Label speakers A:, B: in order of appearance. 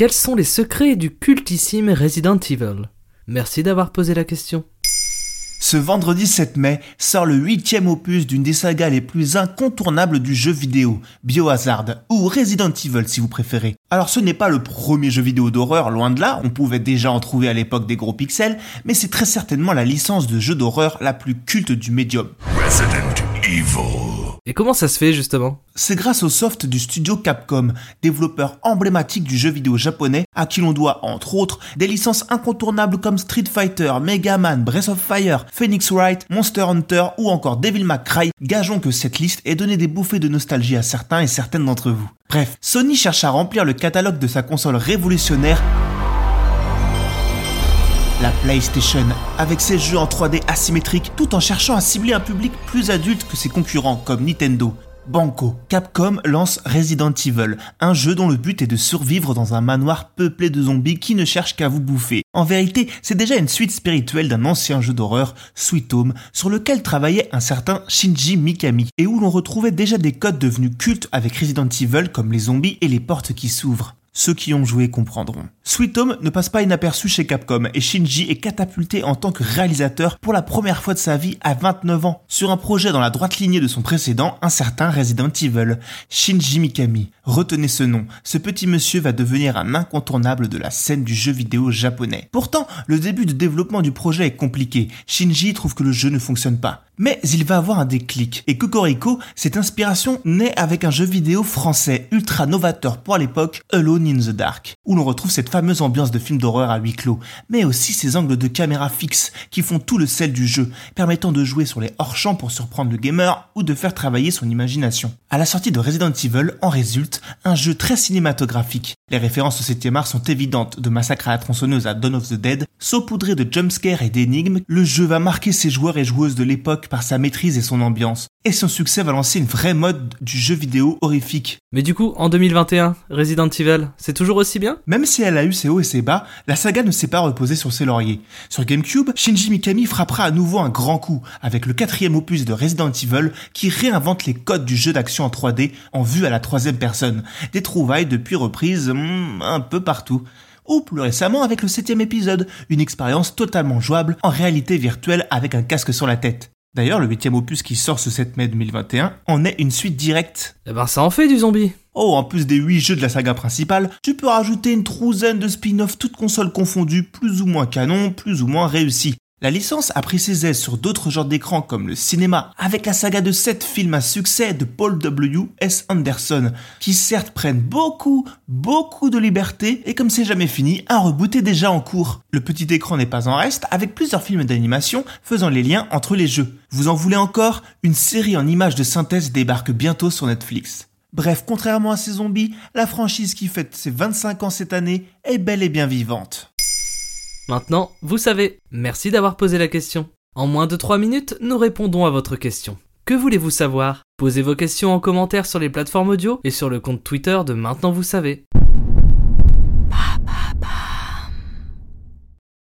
A: Quels sont les secrets du cultissime Resident Evil? Merci d'avoir posé la question.
B: Ce vendredi 7 mai sort le huitième opus d'une des sagas les plus incontournables du jeu vidéo, Biohazard, ou Resident Evil si vous préférez. Alors ce n'est pas le premier jeu vidéo d'horreur, loin de là, on pouvait déjà en trouver à l'époque des gros pixels, mais c'est très certainement la licence de jeu d'horreur la plus culte du médium.
C: Resident Evil.
A: Et comment ça se fait justement?
B: C'est grâce au soft du studio Capcom, développeur emblématique du jeu vidéo japonais, à qui l'on doit entre autres des licences incontournables comme Street Fighter, Mega Man, Breath of Fire, Phoenix Wright, Monster Hunter ou encore Devil May Cry. Gageons que cette liste ait donné des bouffées de nostalgie à certains et certaines d'entre vous. Bref, Sony cherche à remplir le catalogue de sa console révolutionnaire la PlayStation, avec ses jeux en 3D asymétriques, tout en cherchant à cibler un public plus adulte que ses concurrents comme Nintendo. Banco, Capcom lance Resident Evil, un jeu dont le but est de survivre dans un manoir peuplé de zombies qui ne cherchent qu'à vous bouffer. En vérité, c'est déjà une suite spirituelle d'un ancien jeu d'horreur, Sweet Home, sur lequel travaillait un certain Shinji Mikami, et où l'on retrouvait déjà des codes devenus cultes avec Resident Evil comme les zombies et les portes qui s'ouvrent. Ceux qui ont joué comprendront. Sweet Home ne passe pas inaperçu chez Capcom et Shinji est catapulté en tant que réalisateur pour la première fois de sa vie à 29 ans sur un projet dans la droite lignée de son précédent, un certain Resident Evil. Shinji Mikami. Retenez ce nom. Ce petit monsieur va devenir un incontournable de la scène du jeu vidéo japonais. Pourtant, le début de développement du projet est compliqué. Shinji trouve que le jeu ne fonctionne pas. Mais il va avoir un déclic. Et Cocorico, cette inspiration naît avec un jeu vidéo français ultra novateur pour l'époque, Alone in the Dark, où l'on retrouve cette fameuse ambiance de film d'horreur à huis clos, mais aussi ces angles de caméra fixes qui font tout le sel du jeu, permettant de jouer sur les hors-champs pour surprendre le gamer ou de faire travailler son imagination. À la sortie de Resident Evil en résulte un jeu très cinématographique. Les références au 7 art sont évidentes, de Massacre à la tronçonneuse à Dawn of the Dead, saupoudré de jumpscares et d'énigmes, le jeu va marquer ses joueurs et joueuses de l'époque par sa maîtrise et son ambiance. Et son succès va lancer une vraie mode du jeu vidéo horrifique.
A: Mais du coup, en 2021, Resident Evil, c'est toujours aussi bien?
B: Même si elle a eu ses hauts et ses bas, la saga ne s'est pas reposée sur ses lauriers. Sur GameCube, Shinji Mikami frappera à nouveau un grand coup avec le quatrième opus de Resident Evil qui réinvente les codes du jeu d'action en 3D en vue à la troisième personne. Des trouvailles depuis reprises hmm, un peu partout ou plus récemment avec le septième épisode, une expérience totalement jouable en réalité virtuelle avec un casque sur la tête. D'ailleurs, le huitième opus qui sort ce 7 mai 2021 en est une suite directe.
A: Eh ben ça en fait du zombie
B: Oh, en plus des 8 jeux de la saga principale, tu peux rajouter une trouzaine de spin-offs toutes consoles confondues, plus ou moins canon, plus ou moins réussis. La licence a pris ses aises sur d'autres genres d'écran comme le cinéma, avec la saga de 7 films à succès de Paul W. S. Anderson, qui certes prennent beaucoup, beaucoup de liberté, et comme c'est jamais fini, un reboot est déjà en cours. Le petit écran n'est pas en reste, avec plusieurs films d'animation faisant les liens entre les jeux. Vous en voulez encore? Une série en images de synthèse débarque bientôt sur Netflix. Bref, contrairement à ces zombies, la franchise qui fête ses 25 ans cette année est bel et bien vivante.
A: Maintenant, vous savez. Merci d'avoir posé la question. En moins de 3 minutes, nous répondons à votre question. Que voulez-vous savoir? Posez vos questions en commentaire sur les plateformes audio et sur le compte Twitter de Maintenant vous savez.